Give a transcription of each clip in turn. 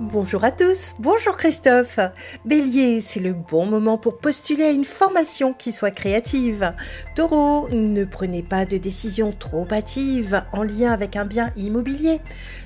Bonjour à tous, bonjour Christophe. Bélier, c'est le bon moment pour postuler à une formation qui soit créative. Taureau, ne prenez pas de décisions trop hâtives en lien avec un bien immobilier.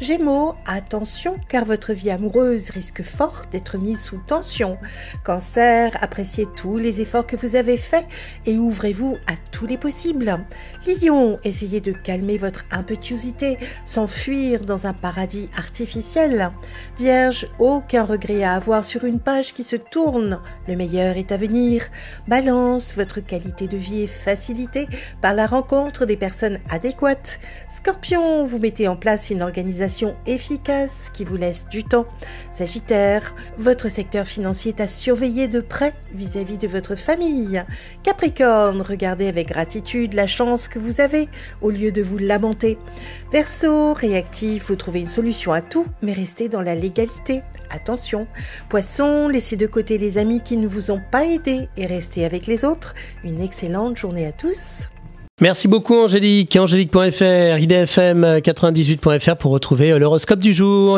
Gémeaux, attention car votre vie amoureuse risque fort d'être mise sous tension. Cancer, appréciez tous les efforts que vous avez faits et ouvrez-vous à tous les possibles. Lion, essayez de calmer votre impétuosité sans fuir dans un paradis artificiel. Vierge, aucun regret à avoir sur une page qui se tourne. Le meilleur est à venir. Balance, votre qualité de vie est facilitée par la rencontre des personnes adéquates. Scorpion, vous mettez en place une organisation efficace qui vous laisse du temps. Sagittaire, votre secteur financier est à surveiller de près vis-à-vis -vis de votre famille. Capricorne, regardez avec gratitude la chance que vous avez au lieu de vous lamenter. Verseau, réactif, vous trouvez une solution à tout, mais restez dans la légalité Attention, poisson, laissez de côté les amis qui ne vous ont pas aidé et restez avec les autres. Une excellente journée à tous. Merci beaucoup Angélique, angélique.fr, idfm98.fr pour retrouver l'horoscope du jour.